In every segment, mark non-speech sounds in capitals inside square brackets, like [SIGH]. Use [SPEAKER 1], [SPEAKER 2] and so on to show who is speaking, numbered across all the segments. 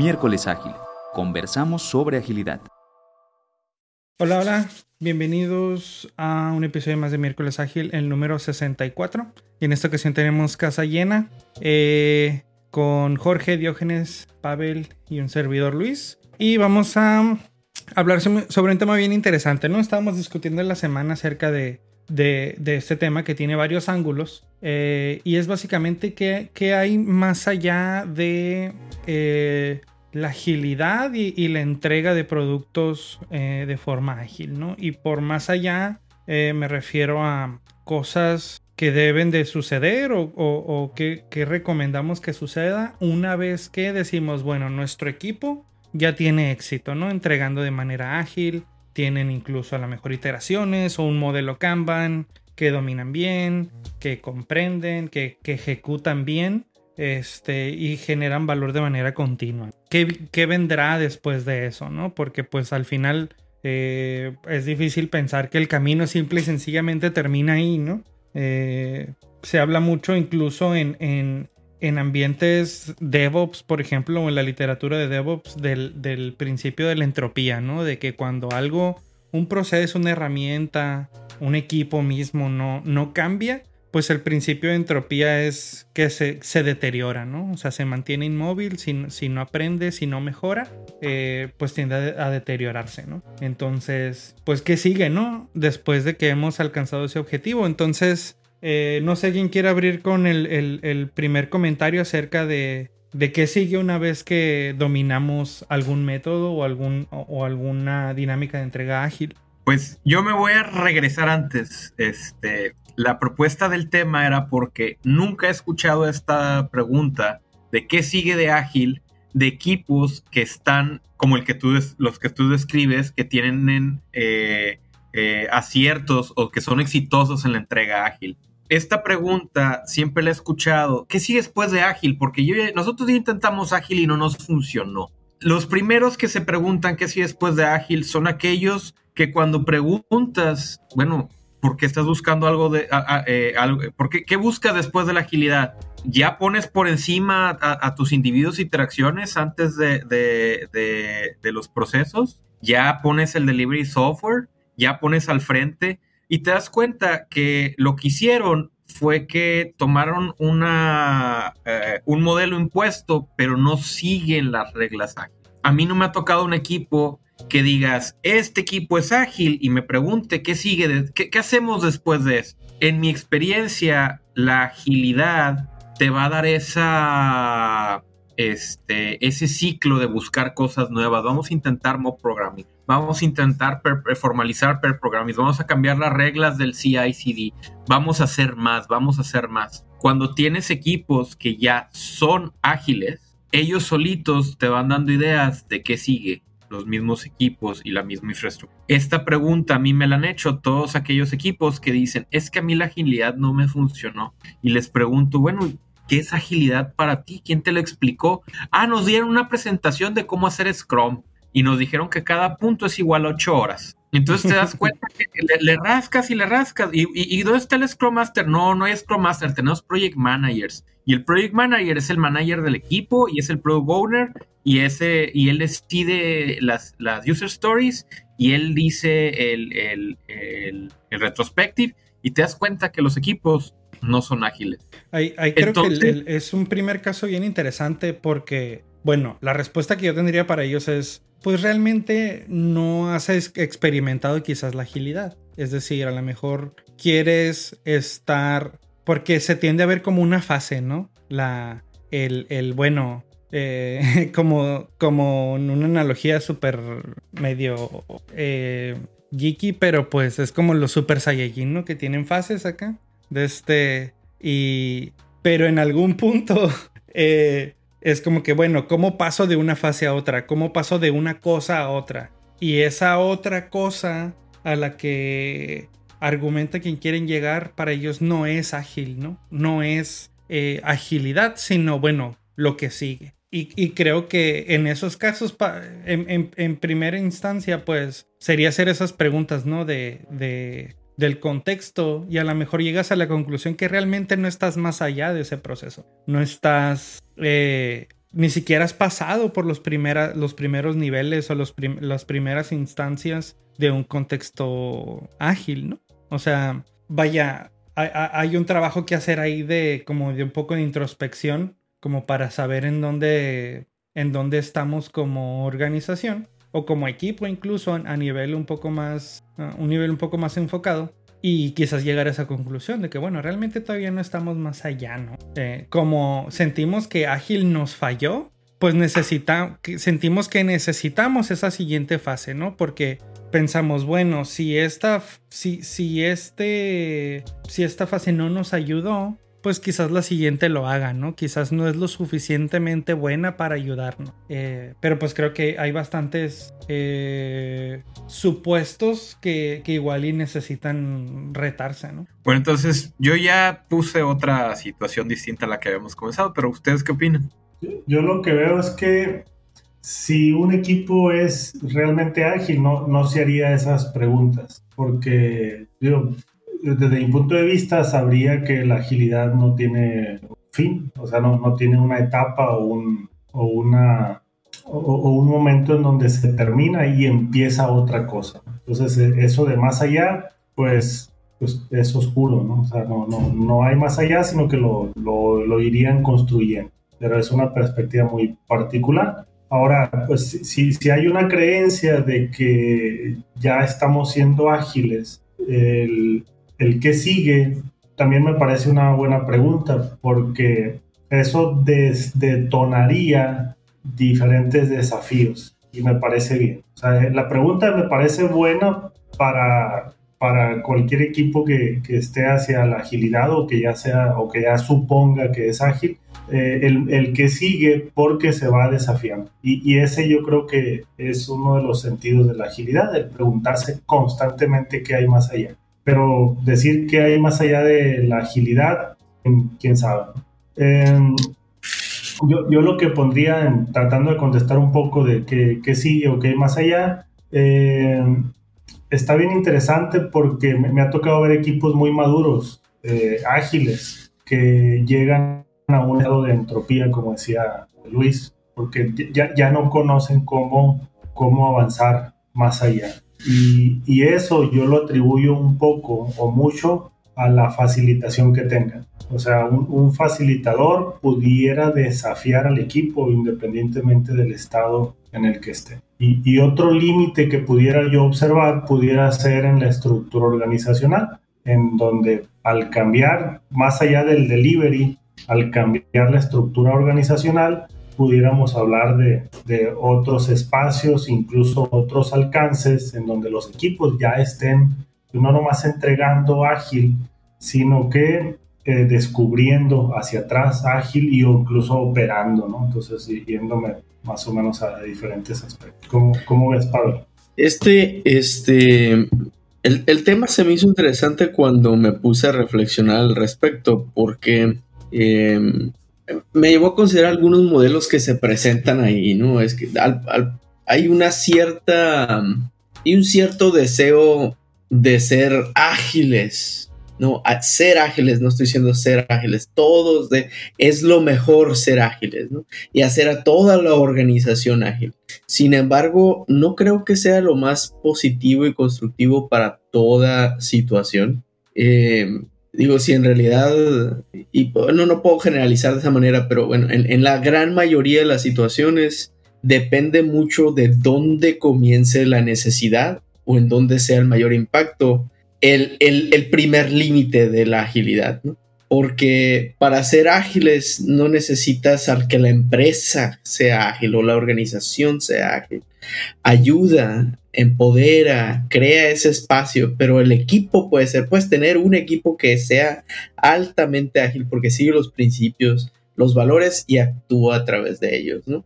[SPEAKER 1] Miércoles Ágil. Conversamos sobre agilidad.
[SPEAKER 2] Hola, hola. Bienvenidos a un episodio más de Miércoles Ágil, el número 64. Y en esta ocasión tenemos casa llena eh, con Jorge, Diógenes, Pavel y un servidor Luis. Y vamos a hablar sobre un tema bien interesante, ¿no? Estábamos discutiendo en la semana acerca de, este tema que tiene varios ángulos. Eh, y es básicamente que, hay más allá de eh, la agilidad y, la entrega de productos eh, de forma ágil, ¿no? Y por más allá me refiero a cosas que deben de suceder o, que, que, recomendamos que suceda una vez que decimos, bueno, nuestro equipo ya tiene éxito, ¿no? Entregando de manera ágil, tienen incluso a lo mejor iteraciones o un modelo Kanban que dominan bien, que comprenden, que, ejecutan bien este, y generan valor de manera continua. ¿Qué, vendrá después de eso, no? Porque pues al final eh, es difícil pensar que el camino simple y sencillamente termina ahí, ¿no? Eh, se habla mucho incluso en, en ambientes DevOps, por ejemplo, o en la literatura de DevOps, del, principio de la entropía, ¿no? De que cuando algo, un proceso, una herramienta, un equipo mismo no, no cambia, pues el principio de entropía es que se, deteriora, ¿no? O sea, se mantiene inmóvil, si, si no aprende, si no mejora, eh, pues tiende a, a, deteriorarse, ¿no? Entonces, pues, ¿qué sigue, no? Después de que hemos alcanzado ese objetivo. Entonces, eh, no sé quién quiere abrir con el, primer comentario acerca de, de, qué sigue una vez que dominamos algún método o, algún, o, alguna dinámica de entrega ágil.
[SPEAKER 3] Pues yo me voy a regresar antes. Este, la propuesta del tema era porque nunca he escuchado esta pregunta de qué sigue de ágil de equipos que están como el que tú los que tú describes que tienen eh, eh, aciertos o que son exitosos en la entrega ágil esta pregunta siempre la he escuchado. ¿Qué sigue después de ágil? Porque nosotros intentamos ágil y no nos funcionó. Los primeros que se preguntan qué sigue después de ágil son aquellos que cuando preguntas, bueno, ¿por qué estás buscando algo de... Eh, algo, ¿por qué, buscas después de la agilidad? ¿Ya pones por encima a, tus individuos interacciones antes de, de los procesos? ¿Ya pones el delivery software? ¿Ya pones al frente? Y te das cuenta que lo que hicieron fue que tomaron una, eh, un modelo impuesto, pero no siguen las reglas ágiles. A mí no me ha tocado un equipo que digas, este equipo es ágil y me pregunte qué sigue, qué, hacemos después de eso. En mi experiencia, la agilidad te va a dar este, ese ciclo de buscar cosas nuevas. Vamos a intentar mob programming vamos a intentar eh, formalizar per programming, vamos a cambiar las reglas del CI/CD, vamos a hacer más, vamos a hacer más. Cuando tienes equipos que ya son ágiles, ellos solitos te van dando ideas de qué sigue, los mismos equipos y la misma infraestructura. Esta pregunta a mí me la han hecho todos aquellos equipos que dicen, es que a mí la agilidad no me funcionó. Y les pregunto, bueno, ¿qué es agilidad para ti? ¿Quién te lo explicó? Ah, nos dieron una presentación de cómo hacer Scrum y nos dijeron que cada punto es igual a 8 horas. Entonces te das [LAUGHS] cuenta que le, rascas y le rascas. ¿Y, y, dónde está el Scrum Master? No, no hay Scrum Master, tenemos Project Managers. Y el Project Manager es el manager del equipo y es el Product Owner y, ese, y él decide las, las user stories y él dice el, el, el, retrospective y te das cuenta que los equipos no son ágiles.
[SPEAKER 2] Ahí, creo que es un primer caso bien interesante porque, bueno, la respuesta que yo tendría para ellos es pues realmente no has experimentado quizás la agilidad. Es decir, a lo mejor quieres estar, porque se tiende a ver como una fase, ¿no? La, el, bueno, eh, [LAUGHS] como, como una analogía súper medio eh, geeky, pero pues es como los super saiyajin, ¿no? Que tienen fases acá. De este, y, pero en algún punto... [LAUGHS] Eh, es como que, bueno, ¿cómo paso de una fase a otra? ¿Cómo paso de una cosa a otra? Y esa otra cosa a la que argumenta quien quieren llegar para ellos no es ágil, ¿no? No es eh, agilidad, sino, bueno, lo que sigue. Y, creo que en esos casos, en, primera instancia, pues sería hacer esas preguntas, ¿no? De, de, del contexto y a lo mejor llegas a la conclusión que realmente no estás más allá de ese proceso. No estás eh, ni siquiera has pasado por los, los primeros niveles o las primeras instancias de un contexto ágil, ¿no? O sea, vaya, hay, un trabajo que hacer ahí de como de un poco de introspección, como para saber en dónde, en dónde estamos como organización o como equipo incluso a nivel un poco más, un nivel un poco más enfocado y quizás llegar a esa conclusión de que, bueno, realmente todavía no estamos más allá, ¿no? Eh, como sentimos que Ágil nos falló, pues necesita, sentimos que necesitamos esa siguiente fase, ¿no? Porque pensamos, bueno, si esta, si, si este, si esta fase no nos ayudó, pues quizás la siguiente lo haga, ¿no? Quizás no es lo suficientemente buena para ayudarnos. Eh, pero pues creo que hay bastantes eh, supuestos que, que, igual y necesitan retarse, ¿no?
[SPEAKER 3] Bueno, entonces yo ya puse otra situación distinta a la que habíamos comenzado, pero ¿ustedes qué opinan?
[SPEAKER 4] Yo lo que veo es que si un equipo es realmente ágil, no, no se haría esas preguntas, porque digo, desde mi punto de vista, sabría que la agilidad no tiene fin, o sea, no, no tiene una etapa o un, o una, o, un momento en donde se termina y empieza otra cosa. Entonces, e, eso de más allá, pues, pues es oscuro, ¿no? O sea, no, no, no hay más allá, sino que lo, lo, lo irían construyendo. Pero es una perspectiva muy particular. Ahora, pues si, si hay una creencia de que ya estamos siendo ágiles, el, el que sigue también me parece una buena pregunta porque eso detonaría diferentes desafíos y me parece bien. O sea, la pregunta me parece buena para, para cualquier equipo que, que, esté hacia la agilidad o que ya sea o que ya suponga que es ágil, eh, el, el, que sigue porque se va desafiando. Y, y, ese yo creo que es uno de los sentidos de la agilidad, el preguntarse constantemente qué hay más allá pero decir que hay más allá de la agilidad, quién sabe. Em, yo, yo, lo que pondría, en, tratando de contestar un poco de qué, qué sigue o qué hay más allá, em, está bien interesante porque me, ha tocado ver equipos muy maduros, eh, ágiles, que llegan a un lado de entropía, como decía Luis, porque ya, ya no conocen cómo, cómo avanzar más allá. Y, eso yo lo atribuyo un poco o mucho a la facilitación que tengan. O sea, un, facilitador pudiera desafiar al equipo independientemente del estado en el que esté. Y, y otro límite que pudiera yo observar pudiera ser en la estructura organizacional, en donde al cambiar, más allá del delivery, al cambiar la estructura organizacional, pudiéramos hablar de, de, otros espacios, incluso otros alcances en donde los equipos ya estén no nomás entregando ágil, sino que eh, descubriendo hacia atrás ágil y incluso operando, ¿no? Entonces, yéndome más o menos a diferentes aspectos. ¿Cómo, cómo ves, Pablo?
[SPEAKER 5] Este, este, el, el, tema se me hizo interesante cuando me puse a reflexionar al respecto, porque eh, me llevó a considerar algunos modelos que se presentan ahí, ¿no? Es que hay una cierta, y un cierto deseo de ser ágiles, ¿no? ser ágiles, no estoy diciendo ser ágiles, todos de, es lo mejor ser ágiles, ¿no? Y hacer a toda la organización ágil. Sin embargo, no creo que sea lo más positivo y constructivo para toda situación. Eh, digo, si en realidad, y bueno, no puedo generalizar de esa manera, pero bueno, en, la gran mayoría de las situaciones depende mucho de dónde comience la necesidad o en dónde sea el mayor impacto, el, el primer límite de la agilidad, ¿no? Porque para ser ágiles no necesitas al que la empresa sea ágil o la organización sea ágil. Ayuda, empodera, crea ese espacio, pero el equipo puede ser, puedes tener un equipo que sea altamente ágil porque sigue los principios, los valores y actúa a través de ellos, ¿no?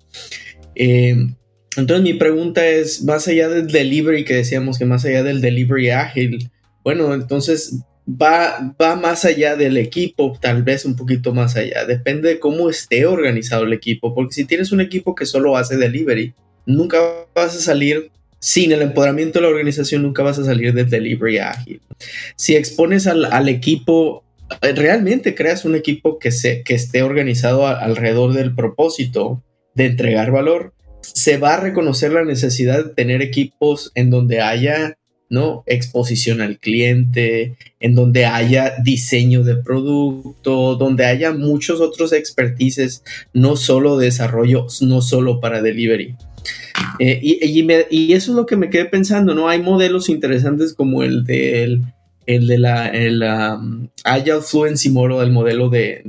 [SPEAKER 5] Em, entonces mi pregunta es, más allá del delivery que decíamos que más allá del delivery ágil, bueno, entonces va, va más allá del equipo, tal vez un poquito más allá. Depende de cómo esté organizado el equipo, porque si tienes un equipo que solo hace delivery, nunca vas a salir sin el empoderamiento de la organización, nunca vas a salir del delivery ágil. Si expones al, equipo, realmente creas un equipo que, se, que esté organizado alrededor del propósito de entregar valor, se va a reconocer la necesidad de tener equipos en donde haya ¿no? exposición al cliente, en donde haya diseño de producto, donde haya muchos otros expertises, no solo desarrollo, no solo para delivery. Eh, y, eso es lo que me quedé pensando, ¿no? Hay modelos interesantes como el de, el, de la el, um, Agile Fluency Model, el modelo de,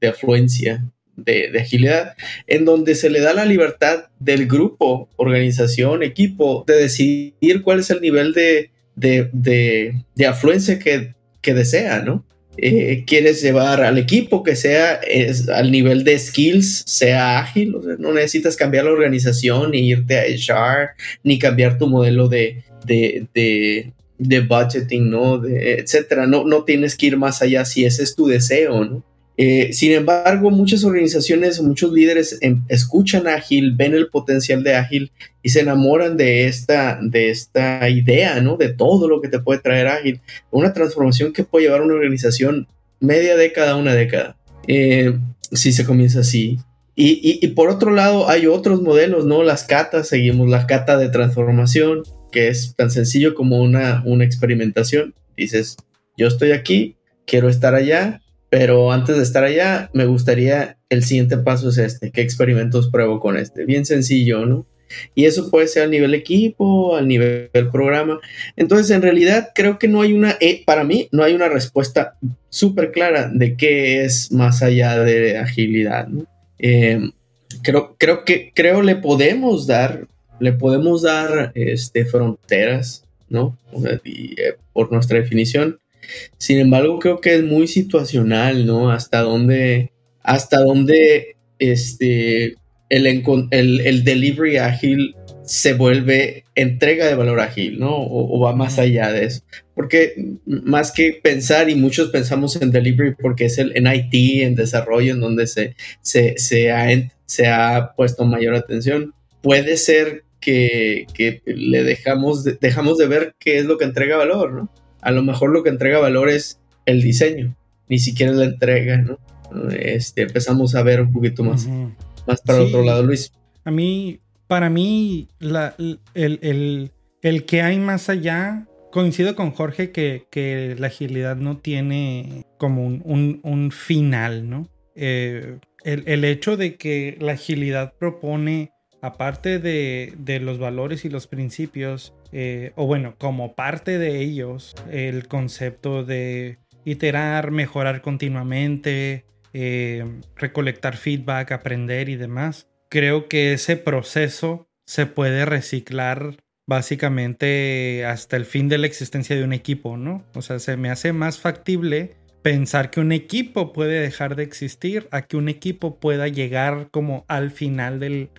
[SPEAKER 5] de afluencia, de, agilidad, en donde se le da la libertad del grupo, organización, equipo, de decidir cuál es el nivel de, de, afluencia que, desea, ¿no? Eh, quieres llevar al equipo que sea es, al nivel de skills, sea ágil, no necesitas cambiar la organización, ni irte a HR, ni cambiar tu modelo de, de, de budgeting, ¿no? De, etcétera. No, no tienes que ir más allá si ese es tu deseo, ¿no? Eh, sin embargo, muchas organizaciones, muchos líderes em, escuchan Ágil, ven el potencial de Ágil y se enamoran de esta, de esta idea, ¿no? De todo lo que te puede traer Ágil. Una transformación que puede llevar a una organización media década, una década. Eh, si se comienza así. Y, por otro lado, hay otros modelos, ¿no? Las catas, seguimos la cata de transformación, que es tan sencillo como una, una experimentación. Dices, yo estoy aquí, quiero estar allá, pero antes de estar allá, me gustaría, el siguiente paso es este, ¿qué experimentos pruebo con este? Bien sencillo, ¿no? Y eso puede ser a nivel equipo, al nivel programa. Entonces, en realidad, creo que no hay una, eh, para mí, no hay una respuesta súper clara de qué es más allá de agilidad, ¿no? Em, creo, creo que, creo le podemos dar, le podemos dar, este, fronteras, ¿no? Eh, por nuestra definición, sin embargo, creo que es muy situacional, ¿no? Hasta dónde, hasta dónde este, el, el, delivery ágil se vuelve entrega de valor ágil, ¿no? O, va más allá de eso. Porque más que pensar, y muchos pensamos en delivery porque es el, en IT, en desarrollo, en donde se, se, ha, se ha puesto mayor atención, puede ser que, que le dejamos dejamos de ver qué es lo que entrega valor, ¿no? A lo mejor lo que entrega valor es el diseño, ni siquiera la entrega, ¿no? Este, empezamos a ver un poquito más, más para el otro lado, Luis.
[SPEAKER 2] A mí, para mí, la, el, que hay más allá, coincido con Jorge que, la agilidad no tiene como un, final, ¿no? Eh, el, hecho de que la agilidad propone, aparte de, de los valores y los principios, eh, o bueno, como parte de ellos, el concepto de iterar, mejorar continuamente, eh, recolectar feedback, aprender y demás. Creo que ese proceso se puede reciclar básicamente hasta el fin de la existencia de un equipo, ¿no? O sea, se me hace más factible pensar que un equipo puede dejar de existir a que un equipo pueda llegar como al final del,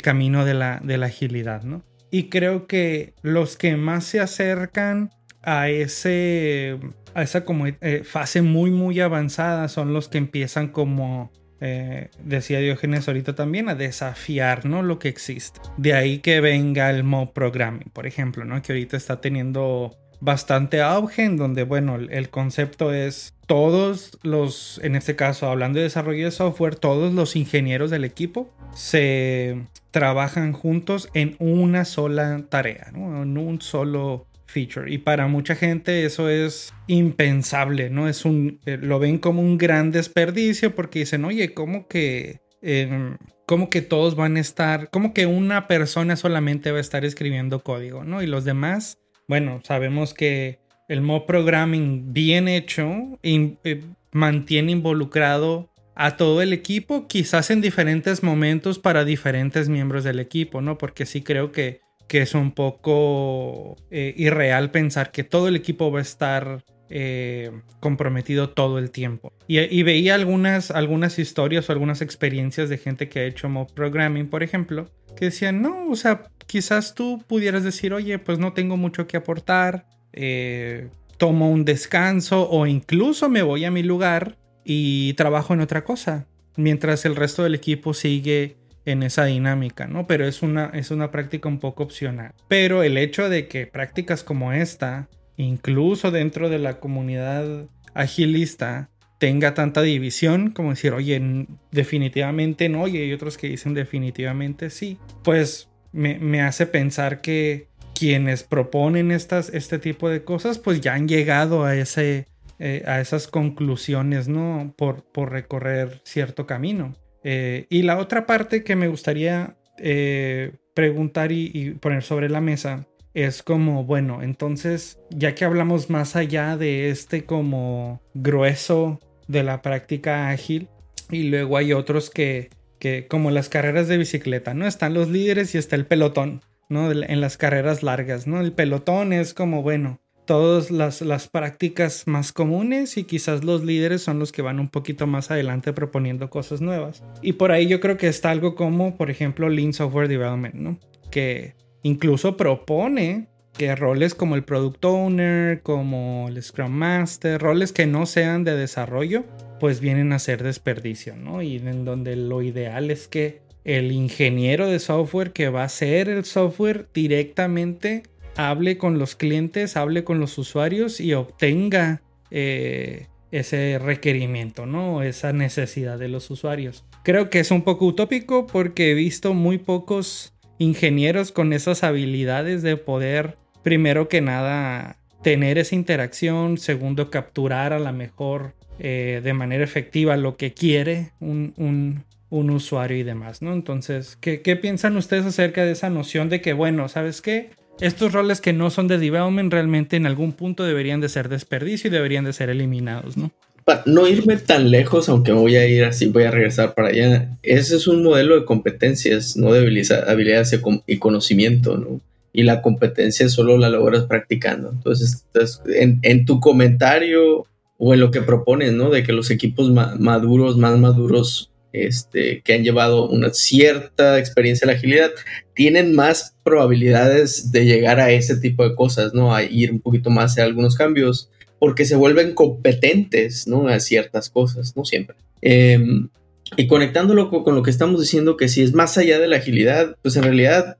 [SPEAKER 2] camino de la, de la agilidad, ¿no? Y creo que los que más se acercan a ese a esa como eh, fase muy muy avanzada son los que empiezan como eh, decía Diógenes ahorita también a desafiar ¿no? lo que existe de ahí que venga el mob programming por ejemplo ¿no? que ahorita está teniendo bastante auge en donde, bueno, el concepto es todos los, en este caso, hablando de desarrollo de software, todos los ingenieros del equipo se trabajan juntos en una sola tarea, en un solo feature. Y para mucha gente eso es impensable, ¿no? Es un, eh, lo ven como un gran desperdicio porque dicen, oye, ¿cómo que... Em, ¿Cómo que todos van a estar, como que una persona solamente va a estar escribiendo código, ¿no? Y los demás bueno, sabemos que el mob programming bien hecho eh, mantiene involucrado a todo el equipo, quizás en diferentes momentos para diferentes miembros del equipo, ¿no? Porque sí creo que, que es un poco eh, irreal pensar que todo el equipo va a estar eh, comprometido todo el tiempo. Y, veía algunas, algunas historias o algunas experiencias de gente que ha hecho mob programming, por ejemplo, que decían, no, o sea, quizás tú pudieras decir, oye, pues no tengo mucho que aportar, eh, tomo un descanso o incluso me voy a mi lugar y trabajo en otra cosa, mientras el resto del equipo sigue en esa dinámica, ¿no? Pero es una, es una práctica un poco opcional. Pero el hecho de que prácticas como esta, incluso dentro de la comunidad agilista, tenga tanta división como decir, oye, definitivamente no, y hay otros que dicen definitivamente sí, pues me, hace pensar que quienes proponen estas, este tipo de cosas, pues ya han llegado a, ese, eh, a esas conclusiones, ¿no? Por, por recorrer cierto camino. Eh, y la otra parte que me gustaría eh, preguntar y, poner sobre la mesa es como, bueno, entonces, ya que hablamos más allá de este como grueso de la práctica ágil, y luego hay otros que, que como las carreras de bicicleta, ¿no? Están los líderes y está el pelotón, ¿no? En las carreras largas, ¿no? El pelotón es como, bueno, todas las, las, prácticas más comunes y quizás los líderes son los que van un poquito más adelante proponiendo cosas nuevas. Y por ahí yo creo que está algo como, por ejemplo, Lean Software Development, ¿no? Que incluso propone que roles como el Product Owner, como el Scrum Master, roles que no sean de desarrollo, pues vienen a ser desperdicio, ¿no? Y en donde lo ideal es que el ingeniero de software que va a hacer el software directamente hable con los clientes, hable con los usuarios y obtenga eh, ese requerimiento, ¿no? Esa necesidad de los usuarios. Creo que es un poco utópico porque he visto muy pocos ingenieros con esas habilidades de poder, primero que nada, tener esa interacción, segundo, capturar a la mejor eh, de manera efectiva lo que quiere un, un, usuario y demás, ¿no? Entonces, ¿qué, ¿qué, piensan ustedes acerca de esa noción de que, bueno, ¿sabes qué? estos roles que no son de development realmente en algún punto deberían de ser desperdicio y deberían de ser eliminados, ¿no?
[SPEAKER 5] Para no irme tan lejos, aunque voy a ir así, voy a regresar para allá. Ese es un modelo de competencias, no de habilidades y conocimiento, ¿no? Y la competencia solo la logras practicando. Entonces, en, tu comentario o en lo que propones, ¿no? De que los equipos maduros, más maduros, este, que han llevado una cierta experiencia en la agilidad, tienen más probabilidades de llegar a ese tipo de cosas, ¿no? A ir un poquito más a algunos cambios, porque se vuelven competentes, ¿no? A ciertas cosas, no siempre. Em, y conectándolo con, lo que estamos diciendo, que si es más allá de la agilidad, pues en realidad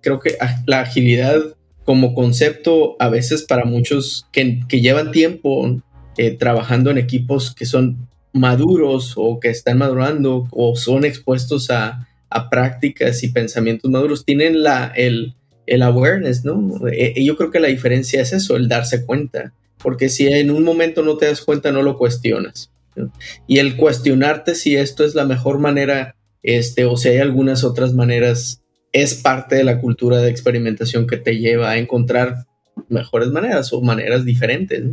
[SPEAKER 5] creo que la agilidad como concepto, a veces para muchos que, llevan tiempo eh, trabajando en equipos que son maduros o que están madurando o son expuestos a, prácticas y pensamientos maduros, tienen la, el, el awareness, ¿no? E, e, yo creo que la diferencia es eso, el darse cuenta, porque si en un momento no te das cuenta, no lo cuestionas. Y el cuestionarte si esto es la mejor manera, este, o si hay algunas otras maneras, es parte de la cultura de experimentación que te lleva a encontrar mejores maneras o maneras diferentes.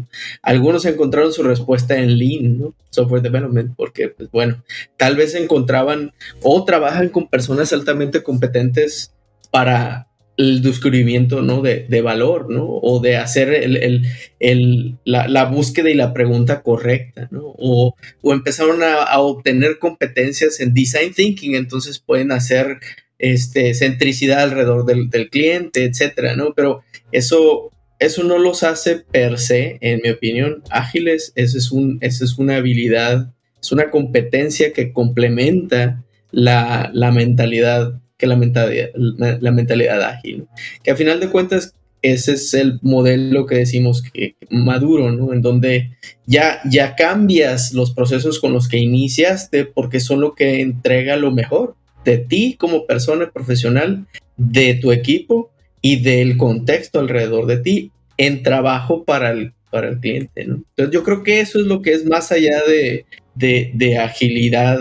[SPEAKER 5] Algunos encontraron su respuesta en Lean, Software Development, porque, pues bueno, tal vez encontraban o trabajan con personas altamente competentes para el descubrimiento ¿no? de, valor, ¿no? O de hacer el, la, búsqueda y la pregunta correcta, ¿no? O, empezaron a, obtener competencias en design thinking, entonces pueden hacer este, centricidad alrededor del, del cliente, etcétera, ¿no? Pero eso eso no los hace per se, en mi opinión, ágiles. Eso es, un, eso es una habilidad, es una competencia que complementa la, mentalidad, que la mentalidad, la, mentalidad ágil. Que a final de cuentas, ese es el modelo que decimos que, maduro, ¿no? En donde ya, ya cambias los procesos con los que iniciaste porque son lo que entrega lo mejor de ti como persona profesional, de tu equipo y del contexto alrededor de ti en trabajo para el, para el cliente. Entonces yo creo que eso es lo que es más allá de, de, agilidad,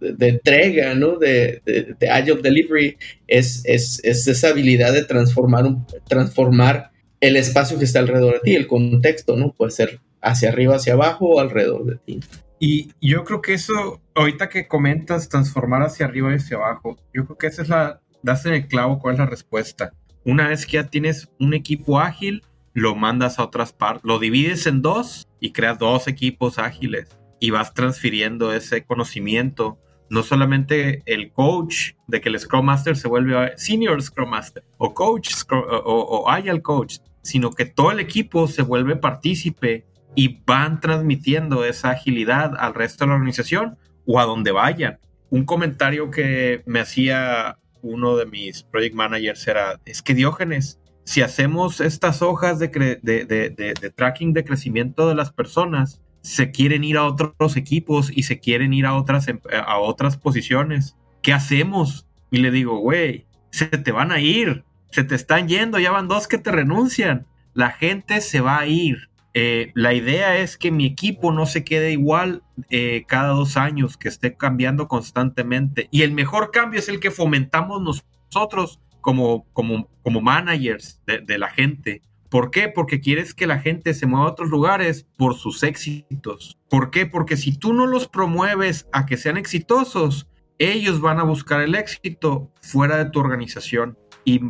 [SPEAKER 5] de, entrega, ¿no? de, agile delivery, es, es, es, esa habilidad de transformar, transformar el espacio que está alrededor de ti, el contexto, ¿no? Puede ser hacia arriba, hacia abajo o alrededor de ti.
[SPEAKER 3] Y yo creo que eso, ahorita que comentas transformar hacia arriba y hacia abajo, yo creo que esa es la, das en el clavo cuál es la respuesta una vez que ya tienes un equipo ágil, lo mandas a otras partes, lo divides en dos y creas dos equipos ágiles y vas transfiriendo ese conocimiento. No solamente el coach de que el Scrum Master se vuelve Senior Scrum Master o Coach o, o, el Coach, sino que todo el equipo se vuelve partícipe y van transmitiendo esa agilidad al resto de la organización o a donde vayan. Un comentario que me hacía uno de mis project managers era, es que Diógenes, si hacemos estas hojas de, de, tracking de crecimiento de las personas, se quieren ir a otros equipos y se quieren ir a otras, em, a otras posiciones. ¿Qué hacemos? Y le digo, güey, se te van a ir, se te están yendo, ya van dos que te renuncian. La gente se va a ir. Eh, la idea es que mi equipo no se quede igual eh, cada dos años, que esté cambiando constantemente. Y el mejor cambio es el que fomentamos nosotros como, como, como managers de, la gente. ¿Por qué? Porque quieres que la gente se mueva a otros lugares por sus éxitos. ¿Por qué? Porque si tú no los promueves a que sean exitosos, ellos van a buscar el éxito fuera de tu organización. Y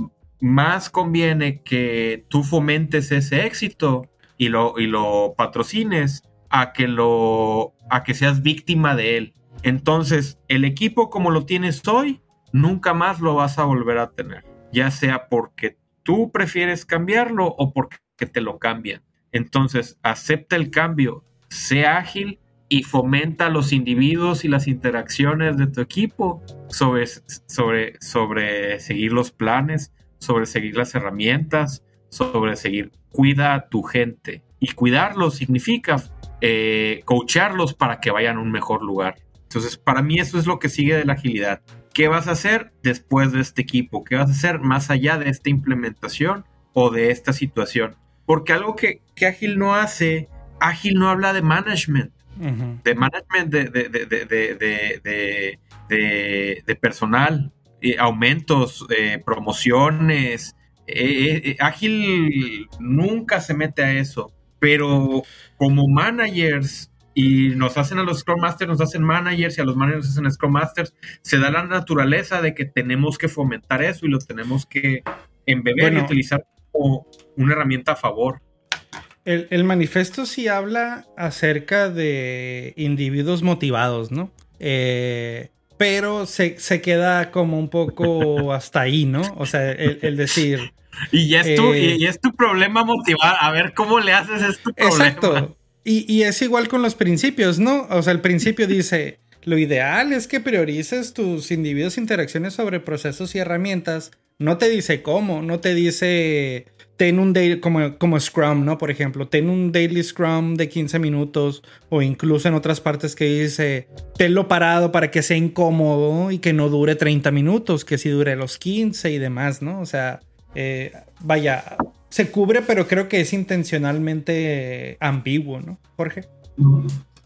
[SPEAKER 3] más conviene que tú fomentes ese éxito y lo, y lo patrocines a que, lo, a que seas víctima de él. Entonces, el equipo como lo tienes hoy, nunca más lo vas a volver a tener, ya sea porque tú prefieres cambiarlo o porque te lo cambian. Entonces, acepta el cambio, sea ágil y fomenta los individuos y las interacciones de tu equipo sobre, sobre, sobre seguir los planes, sobre seguir las herramientas, sobre seguir, cuida a tu gente. Y cuidarlos significa eh, coacharlos para que vayan a un mejor lugar. Entonces, para mí eso es lo que sigue de la agilidad. ¿Qué vas a hacer después de este equipo? ¿Qué vas a hacer más allá de esta implementación o de esta situación? Porque algo que, que Ágil no hace, Ágil no habla de management, de management de, de, de, de personal, aumentos, eh, promociones, eh, eh, Ágil nunca se mete a eso, pero como managers y nos hacen a los Scrum Masters, nos hacen managers y a los managers nos hacen Scrum Masters, se da la naturaleza de que tenemos que fomentar eso y lo tenemos que embeber y utilizar como una herramienta a favor.
[SPEAKER 2] El, manifiesto sí habla acerca de individuos motivados, ¿no? Eh, pero se, queda como un poco hasta ahí, ¿no? O sea, el, decir... [LAUGHS]
[SPEAKER 3] Y ya es, tu, y, eh, es tu problema motivar, a ver cómo le haces es tu problema. Exacto.
[SPEAKER 2] Y, y, es igual con los principios, ¿no? O sea, el principio dice, lo ideal es que priorices tus individuos interacciones sobre procesos y herramientas. No te dice cómo, no te dice ten un daily, como, como Scrum, ¿no? Por ejemplo, ten un daily Scrum de 15 minutos o incluso en otras partes que dice, tenlo parado para que sea incómodo y que no dure 30 minutos, que si dure los 15 y demás, ¿no? O sea, eh, vaya, se cubre, pero creo que es intencionalmente ambiguo, ¿no? Jorge.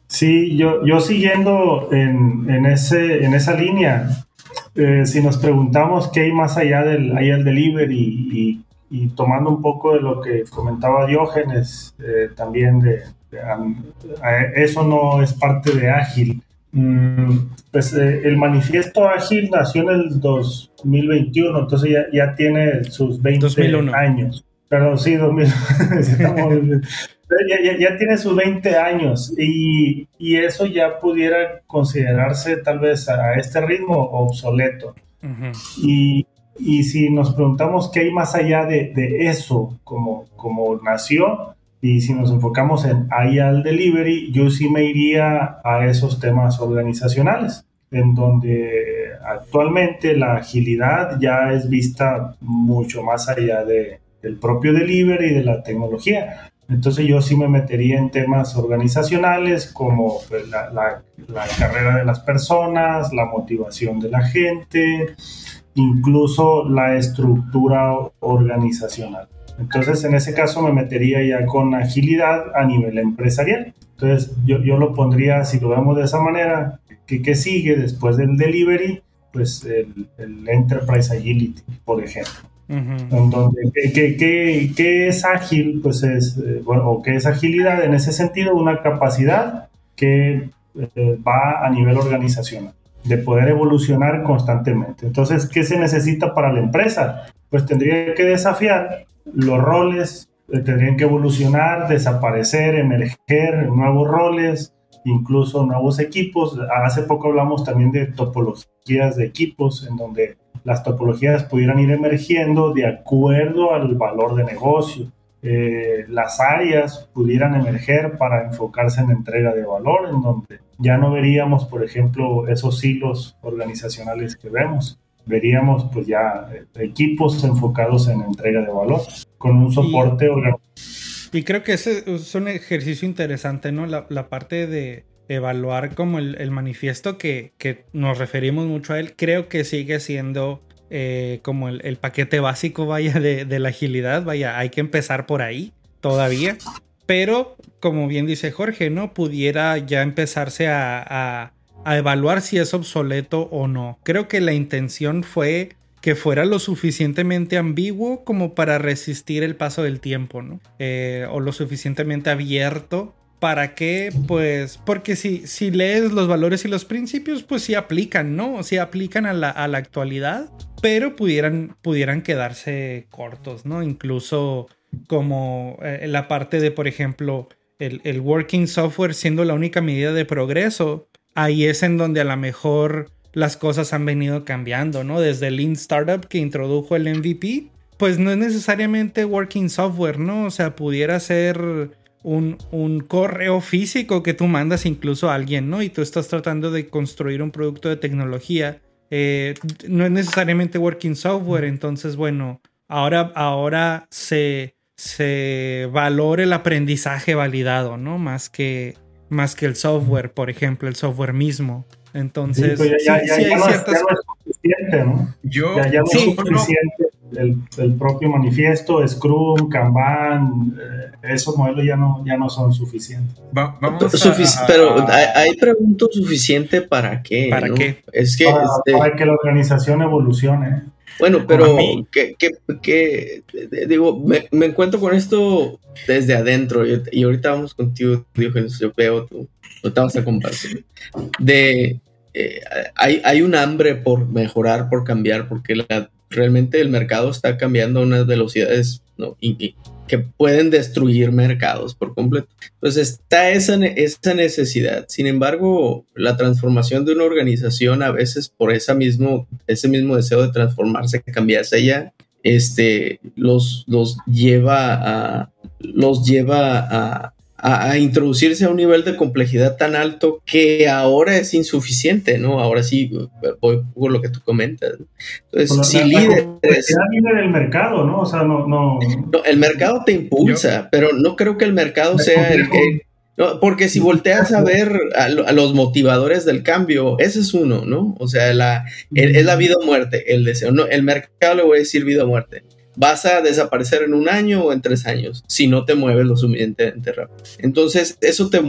[SPEAKER 4] Sí, yo, yo siguiendo en, ese, en esa línea, eh, si nos preguntamos qué hay más allá del, allá del delivery y tomando un poco de lo que comentaba Diógenes, eh, también de, eso no es parte de Ágil. Mm, pues eh, el manifiesto Ágil nació en el 2021, entonces ya, ya tiene sus 20 años. Perdón, sí, 2000, [LAUGHS] ya, ya, tiene sus 20 años y, y, eso ya pudiera considerarse tal vez a, este ritmo obsoleto. Y y si nos preguntamos qué hay más allá de, de eso como, como nació, y si nos enfocamos en ahí al delivery, yo sí me iría a esos temas organizacionales, en donde actualmente la agilidad ya es vista mucho más allá de, del propio delivery y de la tecnología. Entonces yo sí me metería en temas organizacionales como pues, la, la, la carrera de las personas, la motivación de la gente, incluso la estructura organizacional. Entonces, en ese caso me metería ya con agilidad a nivel empresarial. Entonces, yo, yo lo pondría, si lo vemos de esa manera, que, ¿qué sigue después del delivery? Pues el, el Enterprise Agility, por ejemplo. ¿qué, qué, qué, es ágil? Pues es, eh, bueno, o qué es agilidad en ese sentido, una capacidad que eh, va a nivel organizacional de poder evolucionar constantemente. Entonces, ¿qué se necesita para la empresa? Pues tendría que desafiar los roles, eh, tendrían que evolucionar, desaparecer, emerger nuevos roles, incluso nuevos equipos. Hace poco hablamos también de topologías de equipos, en donde las topologías pudieran ir emergiendo de acuerdo al valor de negocio. Eh, las áreas pudieran emerger para enfocarse en entrega de valor, en donde ya no veríamos, por ejemplo, esos hilos organizacionales que vemos. Veríamos pues ya equipos enfocados en entrega de valor con un soporte organizacional
[SPEAKER 2] Y creo que ese es un ejercicio interesante, ¿no? La, la parte de evaluar como el, el manifiesto que, que, nos referimos mucho a él, creo que sigue siendo eh, como el, paquete básico, vaya, de, la agilidad, vaya, hay que empezar por ahí todavía. Pero, como bien dice Jorge, ¿no? Pudiera ya empezarse a evaluar si es obsoleto o no. Creo que la intención fue que fuera lo suficientemente ambiguo como para resistir el paso del tiempo, ¿no? Eh, o lo suficientemente abierto para que, pues, porque si, si lees los valores y los principios, pues sí aplican, ¿no? Sí aplican a la, a la actualidad, pero pudieran, pudieran quedarse cortos, ¿no? Incluso como eh, la parte de, por ejemplo, el, el working software siendo la única medida de progreso, ahí es en donde a lo mejor las cosas han venido cambiando, ¿no? Desde Lean Startup que introdujo el MVP, pues no es necesariamente working software, ¿no? O sea, pudiera ser un, un, correo físico que tú mandas incluso a alguien, ¿no? Y tú estás tratando de construir un producto de tecnología. Eh, no es necesariamente working software, entonces, bueno, ahora, ahora se, se valora el aprendizaje validado, ¿no? Más que, más que el software, por ejemplo, el software mismo. Entonces, sí,
[SPEAKER 4] ya, ya, sí, ya, hay no ciertas... es, ya, no es, suficiente, ¿no? Yo, ya, no sí, es suficiente el, el, propio manifiesto, Scrum, Kanban, eh, esos modelos ya no, ya no son suficientes.
[SPEAKER 5] Va, vamos Sufic a, pero hay pregunto suficiente para qué.
[SPEAKER 2] ¿Para
[SPEAKER 5] ¿no?
[SPEAKER 2] qué?
[SPEAKER 5] Es que,
[SPEAKER 4] para, este... para, que la organización evolucione.
[SPEAKER 5] Bueno, pero que, que, que, digo, me, me, encuentro con esto desde adentro y ahorita vamos contigo, Diógenes, yo veo tú, no te vamos a compartir. De, eh, hay, hay, un hambre por mejorar, por cambiar, porque la, realmente el mercado está cambiando a unas velocidades que pueden destruir mercados por completo. Entonces está esa, esa necesidad. Sin embargo, la transformación de una organización a veces por esa mismo, ese mismo deseo de transformarse, cambiarse ya, este, los, los lleva a, los lleva a, a, a, introducirse a un nivel de complejidad tan alto que ahora es insuficiente, ¿no? Ahora sí, voy por lo que tú comentas.
[SPEAKER 4] Entonces, bueno, si la, líderes... La viene del mercado, ¿no? O sea, no, no...
[SPEAKER 5] no el mercado te impulsa, Yo, pero no creo que el mercado sea el que... No, porque si volteas a ver a, a, los motivadores del cambio, ese es uno, ¿no? O sea, la, el, es la vida o muerte, el deseo. No, el mercado le voy a decir vida o muerte vas a desaparecer en un año o en tres años si no te mueves lo suficientemente rápido. Entonces, eso te,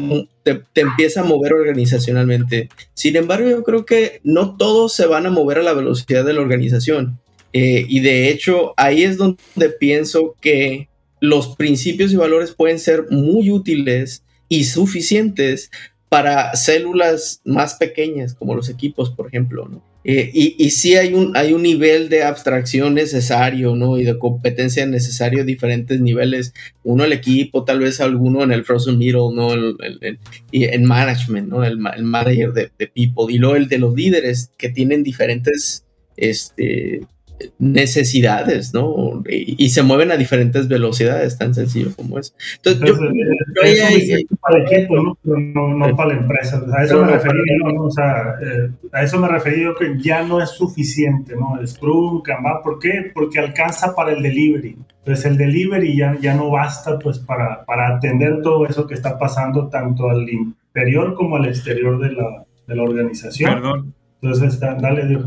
[SPEAKER 5] te, te, empieza a mover organizacionalmente. Sin embargo, yo creo que no todos se van a mover a la velocidad de la organización. Eh, y de hecho, ahí es donde pienso que los principios y valores pueden ser muy útiles y suficientes para células más pequeñas, como los equipos, por ejemplo, ¿no? Eh, y, sí hay un, hay un nivel de abstracción necesario, ¿no? Y de competencia necesario diferentes niveles. Uno el equipo, tal vez alguno en el frozen middle, ¿no? El, el, el en management, ¿no? El, el manager de, de, people. Y luego el de los líderes que tienen diferentes, este, necesidades, ¿no? Y, y, se mueven a diferentes velocidades, tan sencillo como eso. Entonces, Entonces yo,
[SPEAKER 4] es para el equipo, ¿no? No, no, para la empresa. A eso me refería, ¿no? O sea, eh, a eso me refería yo que ya no es suficiente, ¿no? El Scrum, Kanban, ¿por qué? Porque alcanza para el delivery. Entonces el delivery ya, ya no basta pues para, para atender todo eso que está pasando tanto al interior como al exterior de la, de la organización.
[SPEAKER 3] Perdón.
[SPEAKER 4] Entonces, dale, Dios.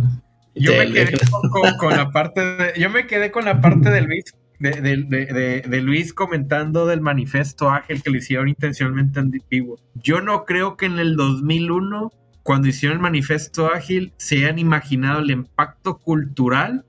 [SPEAKER 3] Yo me quedé con, con, la parte de, yo me quedé con la parte de Luis, de, de, de, de, Luis comentando del manifiesto ágil que le hicieron intencionalmente ambiguo. Yo no creo que en el 2001, cuando hicieron el manifiesto ágil, se hayan imaginado el impacto cultural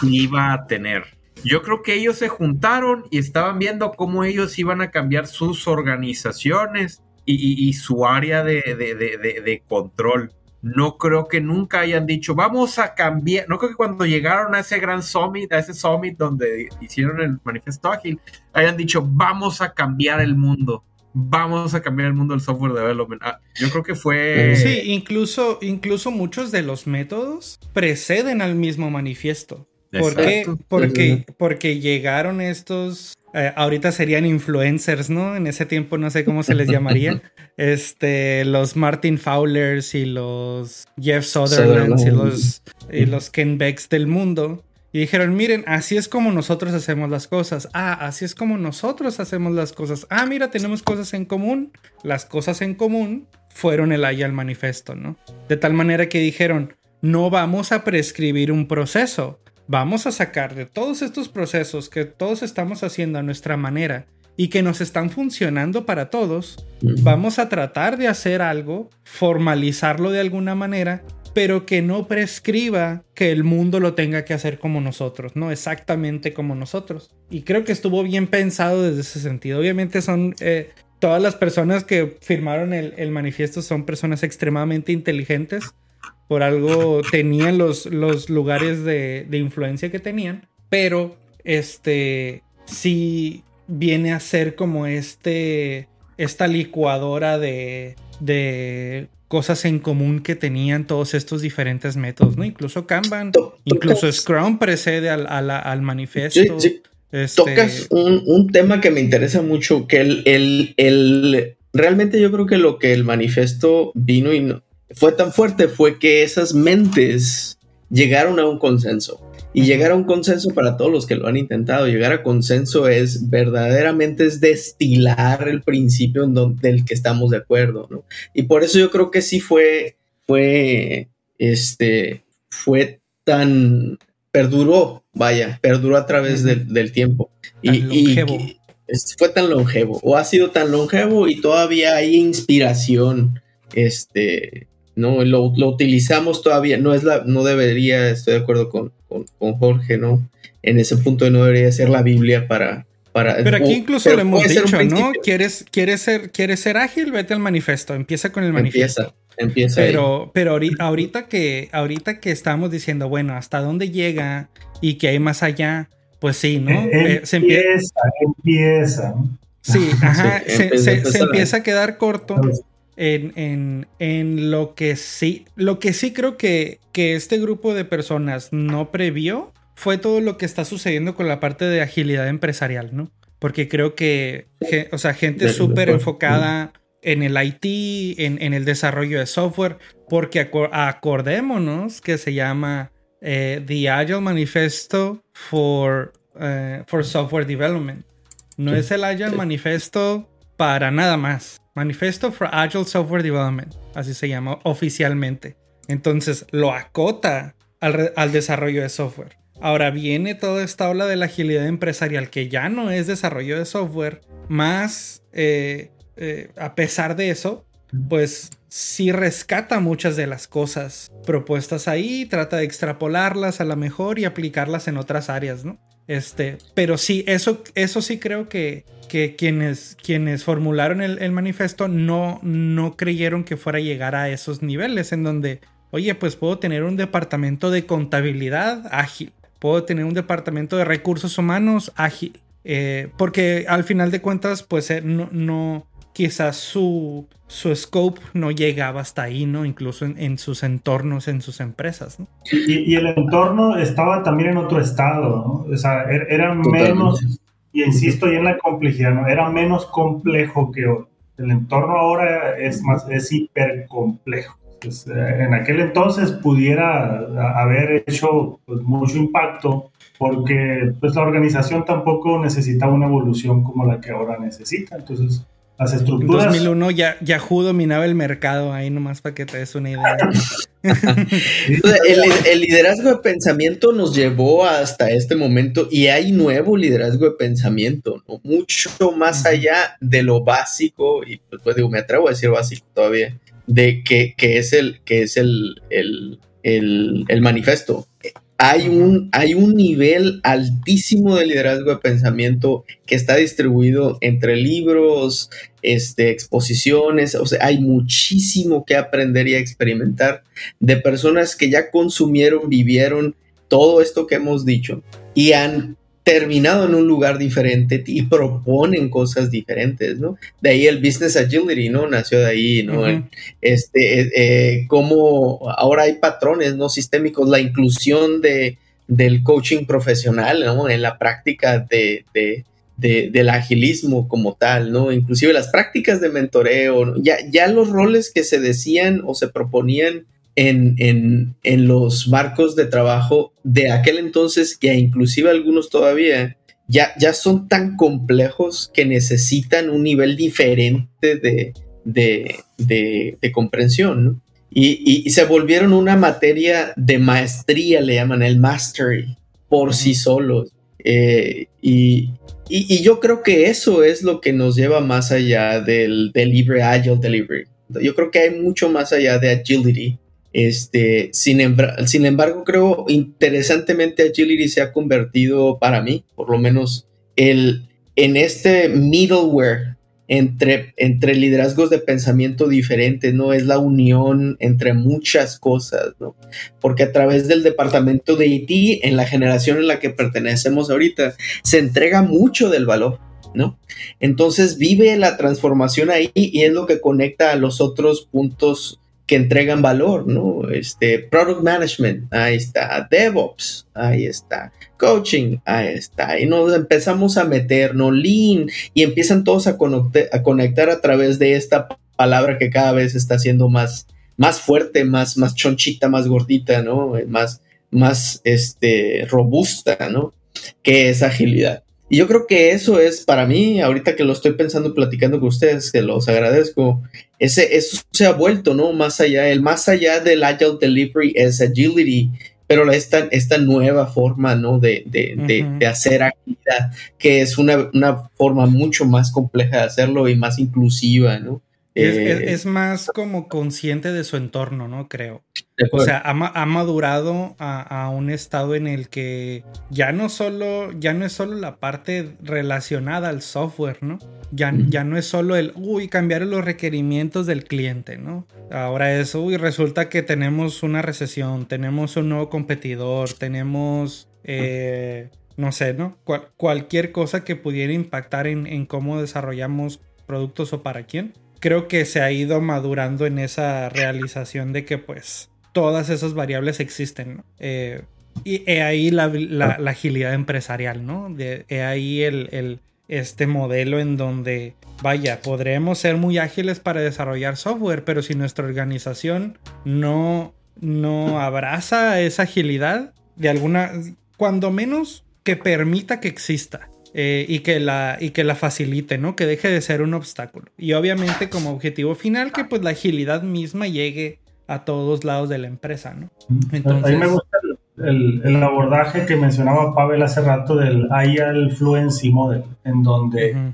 [SPEAKER 3] que iba a tener. Yo creo que ellos se juntaron y estaban viendo cómo ellos iban a cambiar sus organizaciones y, y, y su área de control no creo que nunca hayan dicho, vamos a cambiar, no creo que cuando llegaron a ese gran summit, a ese summit donde hicieron el manifiesto ágil, hayan dicho, vamos a cambiar el mundo, vamos a cambiar el mundo del software development. Ah, yo creo que fue...
[SPEAKER 2] Sí, incluso, incluso muchos de los métodos preceden al mismo manifiesto. ¿Por qué? Porque, porque llegaron estos eh, ahorita serían influencers, ¿no? En ese tiempo no sé cómo se les llamaría. [LAUGHS] este, los Martin Fowlers y los Jeff Sutherland y los, y los Ken Becks del mundo. Y dijeron, miren, así es como nosotros hacemos las cosas. Ah, así es como nosotros hacemos las cosas. Ah, mira, tenemos cosas en común. Las cosas en común fueron el al manifiesto, ¿no? De tal manera que dijeron, no vamos a prescribir un proceso. Vamos a sacar de todos estos procesos que todos estamos haciendo a nuestra manera y que nos están funcionando para todos, vamos a tratar de hacer algo, formalizarlo de alguna manera, pero que no prescriba que el mundo lo tenga que hacer como nosotros, no exactamente como nosotros. Y creo que estuvo bien pensado desde ese sentido. Obviamente son eh, todas las personas que firmaron el, manifiesto son personas extremadamente inteligentes. Por algo tenían los, los lugares de, de influencia que tenían. Pero, este, sí, viene a ser como este, esta licuadora de, de cosas en común que tenían todos estos diferentes métodos, ¿no? Incluso Kanban, incluso Scrum precede al, al, manifiesto.
[SPEAKER 5] Este Tocas un, un, tema que me interesa mucho, que el, el, el, realmente yo creo que lo que el manifiesto vino y no, fue tan fuerte fue que esas mentes llegaron a un consenso. Y llegar a un consenso para todos los que lo han intentado, llegar a consenso es verdaderamente es destilar el principio en del que estamos de acuerdo, ¿no? Y por eso yo creo que sí fue, fue, este, fue tan, perduró, vaya, perduró a través del, tiempo. y, y, fue tan longevo, o ha sido tan longevo y todavía hay inspiración, este, ¿no? Lo, utilizamos todavía, no es la, no debería, estoy de acuerdo con, con, Jorge, ¿no? En ese punto no debería ser la Biblia para... para
[SPEAKER 2] pero aquí incluso lo hemos dicho, ¿no? ¿Quieres, quieres, ser, ¿Quieres ser ágil? Vete al manifiesto, empieza con el manifiesto.
[SPEAKER 5] Empieza,
[SPEAKER 2] pero, pero ahorita, que, ahorita que estamos diciendo, bueno, hasta dónde llega y que hay más allá, pues sí, ¿no?
[SPEAKER 4] Eh, eh, se empieza, empieza.
[SPEAKER 2] Sí, [LAUGHS] ajá, se, se, empieza a quedar corto en, en, lo que sí, lo que sí creo que, que este grupo de personas no previó fue todo lo que está sucediendo con la parte de agilidad empresarial, ¿no? Porque creo que, o sea, gente súper enfocada en el IT, en, en, el desarrollo de software, porque acordémonos que se llama eh, The Agile Manifesto for, eh, for Software Development. No es el Agile Manifesto para nada más. Manifesto for Agile Software Development, así se llama oficialmente. Entonces lo acota al, desarrollo de software. Ahora viene toda esta ola de la agilidad empresarial que ya no es desarrollo de software, más eh, eh, a pesar de eso, pues sí rescata muchas de las cosas propuestas ahí, trata de extrapolarlas a la mejor y aplicarlas en otras áreas, ¿no? Este, pero sí, eso, eso sí creo que, que quienes, quienes formularon el, manifiesto no, no creyeron que fuera a llegar a esos niveles en donde, oye, pues puedo tener un departamento de contabilidad ágil, puedo tener un departamento de recursos humanos ágil, eh, porque al final de cuentas, pues eh, no, no, quizás su, su scope no llegaba hasta ahí, ¿no? Incluso en, sus entornos, en sus empresas, ¿no?
[SPEAKER 4] Y, el entorno estaba también en otro estado, ¿no? O sea, er, era, menos, y insisto, y en la complejidad, ¿no? Era menos complejo que hoy. El entorno ahora es más, es hiper complejo. Pues, eh, en aquel entonces pudiera haber hecho pues, mucho impacto porque pues, la organización tampoco necesitaba una evolución como la que ahora necesita. Entonces, las estructuras.
[SPEAKER 2] En 2001 ya, Yahoo dominaba el mercado, ahí nomás para que te des una idea. [LAUGHS]
[SPEAKER 5] el, liderazgo de pensamiento nos llevó hasta este momento y hay nuevo liderazgo de pensamiento, ¿no? mucho más allá de lo básico, y pues, pues, digo, me atrevo a decir básico todavía, de que, es el, que es el, el, el manifiesto hay un, hay un nivel altísimo de liderazgo de pensamiento que está distribuido entre libros, este, exposiciones, o sea, hay muchísimo que aprender y experimentar de personas que ya consumieron, vivieron todo esto que hemos dicho y han terminado en un lugar diferente y proponen cosas diferentes, ¿no? De ahí el business agility, ¿no? Nació de ahí, ¿no? Este, eh, eh, como ahora hay patrones, ¿no? Sistémicos, la inclusión de, del coaching profesional, ¿no? En la práctica de, del agilismo como tal, ¿no? Inclusive las prácticas de mentoreo, Ya, ya los roles que se decían o se proponían en, en, en, los barcos de trabajo de aquel entonces, que inclusive algunos todavía, ya, ya son tan complejos que necesitan un nivel diferente de, de, de, comprensión, ¿no? Y, y, se volvieron una materia de maestría, le llaman el mastery, por sí solos. Eh, y, y, yo creo que eso es lo que nos lleva más allá del delivery, agile delivery. Yo creo que hay mucho más allá de agility. Este, sin, embargo, creo interesantemente agility se ha convertido para mí, por lo menos, el, en este middleware entre, entre liderazgos de pensamiento diferentes, ¿no? Es la unión entre muchas cosas, ¿no? Porque a través del departamento de IT, en la generación en la que pertenecemos ahorita, se entrega mucho del valor, ¿no? Entonces vive la transformación ahí y es lo que conecta a los otros puntos que entregan valor, ¿no? Este, product management, ahí está, DevOps, ahí está, coaching, ahí está, y nos empezamos a meter, ¿no? Lean, y empiezan todos a, conectar a conectar a través de esta palabra que cada vez está siendo más, más fuerte, más, más chonchita, más gordita, ¿no? Más, más, este, robusta, ¿no? Que es agilidad. Y yo creo que eso es para mí, ahorita que lo estoy pensando, platicando con ustedes, que los agradezco, ese, eso se ha vuelto, ¿no? Más allá, el más allá del Agile Delivery es agility, pero esta, esta nueva forma, ¿no? De, de, de, de hacer agilidad, que es una, una, forma mucho más compleja de hacerlo y más inclusiva, ¿no?
[SPEAKER 2] Eh, es, más como consciente de su entorno, ¿no? Creo. O sea, ha, madurado a, un estado en el que ya no solo, ya no es solo la parte relacionada al software, ¿no? Ya, ya no es solo el, uy, cambiar los requerimientos del cliente, ¿no? Ahora es, uy, resulta que tenemos una recesión, tenemos un nuevo competidor, tenemos, eh, no sé, ¿no? cualquier cosa que pudiera impactar en, en cómo desarrollamos productos o para quién creo que se ha ido madurando en esa realización de que pues todas esas variables existen, eh, y he ahí la, agilidad empresarial, ¿no? De, he ahí el, este modelo en donde, vaya, podremos ser muy ágiles para desarrollar software, pero si nuestra organización no, no abraza esa agilidad, de alguna, cuando menos que permita que exista. Eh, y, que la, y que la facilite, ¿no? Que deje de ser un obstáculo. Y obviamente como objetivo final que pues la agilidad misma llegue a todos lados de la empresa, ¿no?
[SPEAKER 4] Entonces... A mí me gusta el, el, abordaje que mencionaba Pavel hace rato del IAL Fluency Model, en donde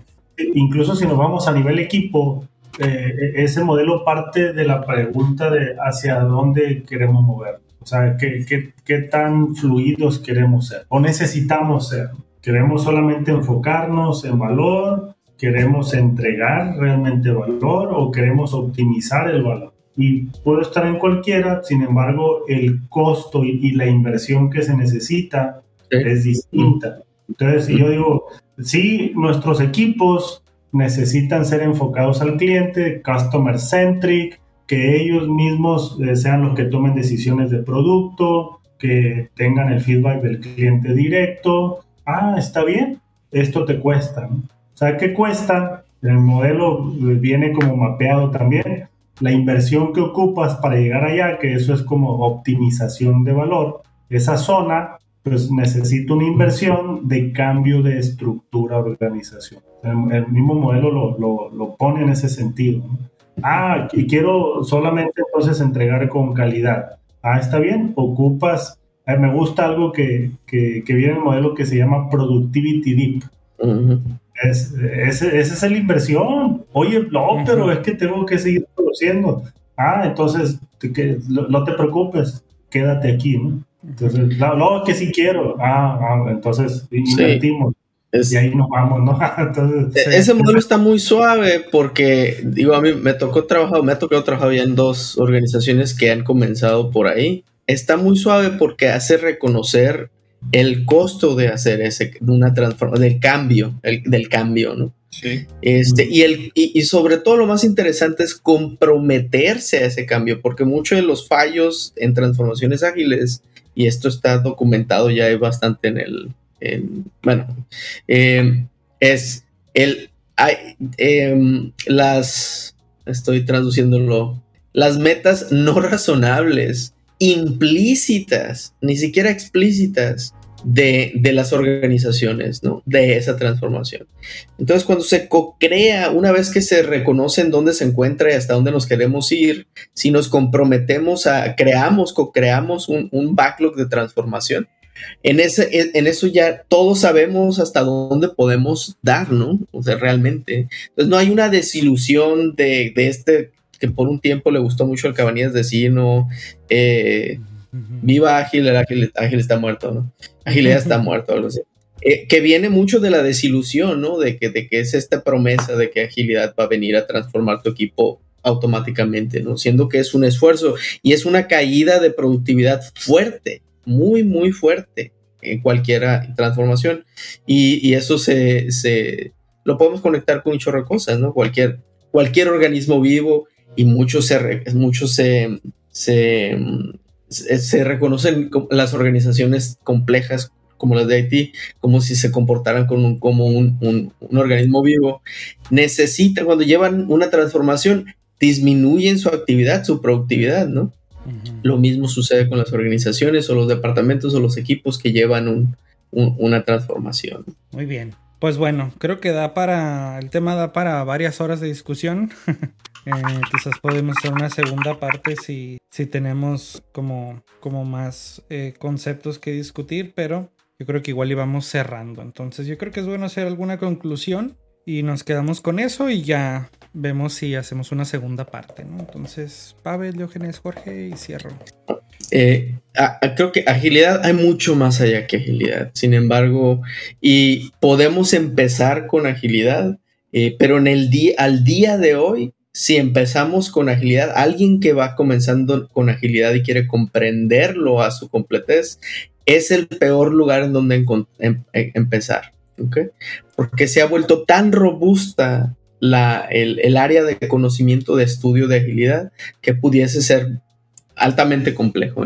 [SPEAKER 4] incluso si nos vamos a nivel equipo, eh, ese modelo parte de la pregunta de hacia dónde queremos mover. O sea, ¿qué, qué, qué tan fluidos queremos ser o necesitamos ser. Queremos solamente enfocarnos en valor, queremos entregar realmente valor o queremos optimizar el valor. Y puedo estar en cualquiera, sin embargo, el costo y, la inversión que se necesita es distinta. Entonces, si yo digo, sí, nuestros equipos necesitan ser enfocados al cliente, customer centric, que ellos mismos eh, sean los que tomen decisiones de producto, que tengan el feedback del cliente directo, ah, está bien, esto te cuesta. ¿no? ¿Sabe qué cuesta? El modelo viene como mapeado también. La inversión que ocupas para llegar allá, que eso es como optimización de valor. Esa zona, pues necesita una inversión de cambio de estructura organización. El, mismo modelo lo, lo, lo, pone en ese sentido. Ah, y quiero solamente entonces entregar con calidad. Ah, está bien, ocupas me gusta algo que, que, viene en el modelo que se llama Productivity Deep. es, esa es la inversión. Oye, no, pero es que tengo que seguir produciendo. Ah, entonces que, no te preocupes, quédate aquí, ¿no? Entonces, no, que sí quiero. Ah, ah entonces invertimos. y ahí nos vamos, ¿no? [LAUGHS]
[SPEAKER 5] Entonces, e-, ese modelo está muy suave porque, digo, a mí me tocó trabajar, me ha tocado trabajar ya en dos organizaciones que han comenzado por ahí está muy suave porque hace reconocer el costo de hacer ese, una transformación, del cambio, del cambio, ¿no? Sí. Este, y, el, y, sobre todo lo más interesante es comprometerse a ese cambio, porque muchos de los fallos en transformaciones ágiles, y esto está documentado ya bastante en el, bueno, em, es el, hay, em, las, estoy traduciéndolo las metas no [LAUGHS] razonables, implícitas, ni siquiera explícitas, de, las organizaciones, ¿no? De esa transformación. Entonces, cuando se co-crea, una vez que se reconoce en dónde se encuentra y hasta dónde nos queremos ir, si nos comprometemos a, creamos, co-creamos un, backlog de transformación, en, ese, en eso ya todos sabemos hasta dónde podemos dar, ¿no? O sea, realmente. Entonces, no hay una desilusión de, este que por un tiempo le gustó mucho al Cabanillas decir, no, eh, viva Ágil, el ágil, ágil está muerto, ¿no? Agilidad está [LAUGHS] muerto, algo así. Eh, que viene mucho de la desilusión, ¿no? De que, de que es esta promesa de que agilidad va a venir a transformar tu equipo automáticamente, ¿no? Siendo que es un esfuerzo y es una caída de productividad fuerte, muy, muy fuerte en cualquier transformación. Y, eso se, se, lo podemos conectar con un chorro de cosas, ¿no? Cualquier, cualquier organismo vivo y muchos se, muchos se, se se reconocen las organizaciones complejas como las de Haití, como si se comportaran como, como un, organismo vivo, necesitan, cuando llevan una transformación, disminuyen su actividad, su productividad, ¿no? Lo mismo sucede con las organizaciones o los departamentos o los equipos que llevan una transformación.
[SPEAKER 2] Muy bien. Pues bueno, creo que da para, el tema da para varias horas de discusión. [LAUGHS] Eh, quizás podemos hacer una segunda parte si, si tenemos como, como más eh, conceptos que discutir, pero yo creo que igual íbamos cerrando. Entonces yo creo que es bueno hacer alguna conclusión y nos quedamos con eso y ya vemos si hacemos una segunda parte, ¿no? Entonces, Pavel, Diógenes, Jorge y cierro.
[SPEAKER 5] Eh, creo que agilidad hay mucho más allá que agilidad, sin embargo, y podemos empezar con agilidad, pero en el al día de hoy si empezamos con agilidad, alguien que va comenzando con agilidad y quiere comprenderlo a su completez, es el peor lugar en donde em, em, empezar. Porque se ha vuelto tan robusta la, el, área de conocimiento de estudio de agilidad que pudiese ser altamente complejo,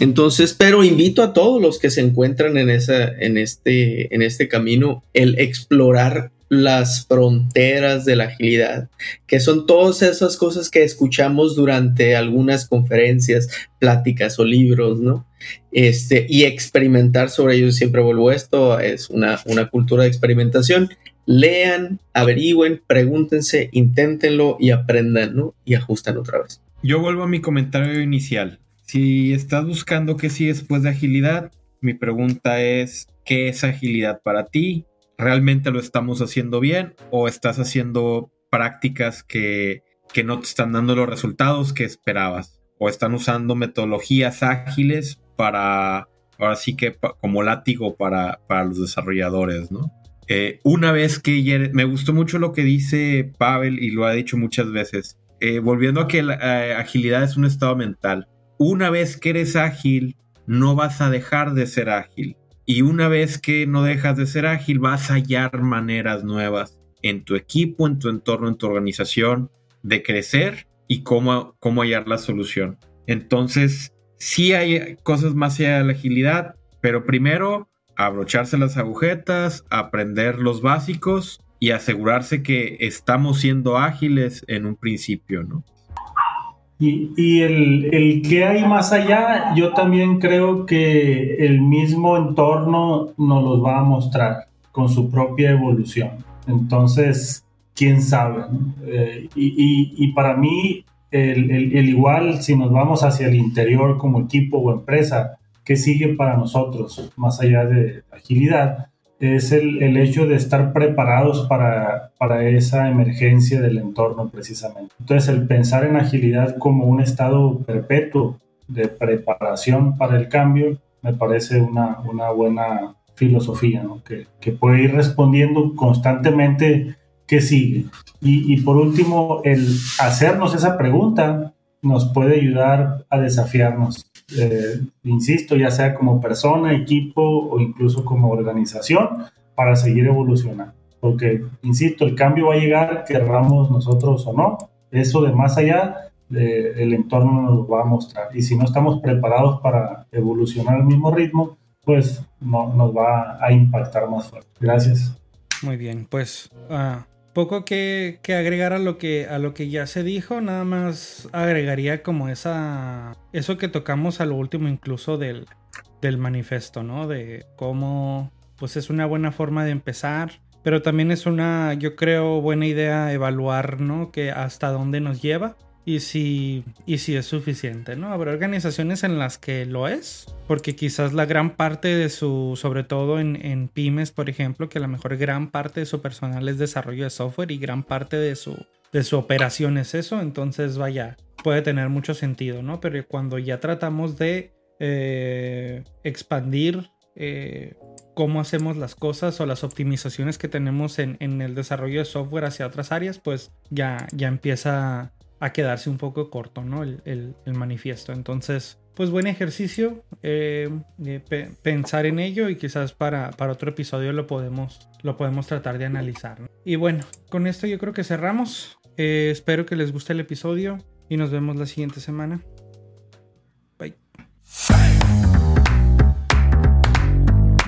[SPEAKER 5] Entonces, pero invito a todos los que se encuentran en, esa, en, este, en este camino el explorar las fronteras de la agilidad, que son todas esas cosas que escuchamos durante algunas conferencias, pláticas o libros, ¿no? Este, y experimentar sobre ellos, siempre vuelvo a esto, es una, una cultura de experimentación. Lean, averigüen, pregúntense, inténtenlo y aprendan, ¿no? Y ajustan otra vez.
[SPEAKER 3] Yo vuelvo a mi comentario inicial. Si estás buscando qué sí después de agilidad, mi pregunta es, ¿qué es agilidad para ti? ¿realmente lo estamos haciendo bien o estás haciendo prácticas que, no te están dando los resultados que esperabas? ¿O están usando metodologías ágiles para, ahora sí que como látigo para, para los desarrolladores, ¿no? Eh, una vez que me gustó mucho lo que dice Pavel y lo ha dicho muchas veces, eh, volviendo a que la eh, agilidad es un estado mental. Una vez que eres ágil, no vas a dejar de ser ágil. Y una vez que no dejas de ser ágil, vas a hallar maneras nuevas en tu equipo, en tu entorno, en tu organización, de crecer y cómo, cómo hallar la solución. Entonces, sí hay cosas más allá de la agilidad, pero primero abrocharse las agujetas, aprender los básicos y asegurarse que estamos siendo ágiles en un principio, ¿no?
[SPEAKER 4] Y, el, el que hay más allá, yo también creo que el mismo entorno nos los va a mostrar con su propia evolución. Entonces, quién sabe. Eh, y, y, para mí, el, el, igual, si nos vamos hacia el interior como equipo o empresa, ¿qué sigue para nosotros más allá de agilidad? Es el, el, hecho de estar preparados para, para, esa emergencia del entorno precisamente. Entonces el pensar en agilidad como un estado perpetuo de preparación para el cambio me parece una, una buena filosofía, que, que, puede ir respondiendo constantemente qué sigue. Y, y por último, el hacernos esa pregunta nos puede ayudar a desafiarnos eh, insisto, ya sea como persona, equipo o incluso como organización, para seguir evolucionando. Porque, insisto, el cambio va a llegar, querramos nosotros o no. Eso de más allá, el entorno nos va a mostrar. Y si no estamos preparados para evolucionar al mismo ritmo, pues no, nos va a impactar más fuerte. Gracias.
[SPEAKER 2] Muy bien, pues... Uh poco que, agregar a lo que, a lo que ya se dijo, nada más agregaría como esa, eso que tocamos a lo último incluso del, del manifesto, ¿no? De cómo, pues es una buena forma de empezar, pero también es una, yo creo, buena idea evaluar, ¿no? Que hasta dónde nos lleva y si, y si es suficiente, ¿no? Habrá organizaciones en las que lo es, porque quizás la gran parte de su, sobre todo en, pymes, por ejemplo, que la mejor gran parte de su personal es desarrollo de software y gran parte de su, de su operación es eso, entonces vaya, puede tener mucho sentido, ¿no? Pero cuando ya tratamos de eh, expandir eh, cómo hacemos las cosas o las optimizaciones que tenemos en, en, el desarrollo de software hacia otras áreas, pues ya, ya empieza a quedarse un poco corto, ¿no? El, manifiesto. Entonces, pues buen ejercicio, eh, pensar en ello y quizás para, para, otro episodio lo podemos, lo podemos tratar de analizar. Y bueno, con esto yo creo que cerramos. Eh, espero que les guste el episodio y nos vemos la siguiente semana. Bye.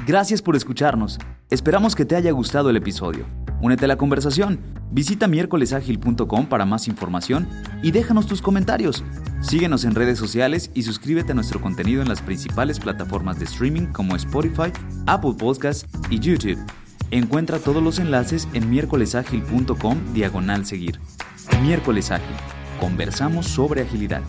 [SPEAKER 1] Gracias por escucharnos. Esperamos que te haya gustado el episodio. Únete a la conversación. Visita miércolesagil.com para más información y déjanos tus comentarios. Síguenos en redes sociales y suscríbete a nuestro contenido en las principales plataformas de streaming como Spotify, Apple Podcasts y YouTube. Encuentra todos los enlaces en miércolesagil.com diagonal seguir. Miércoles Ágil. Conversamos sobre agilidad.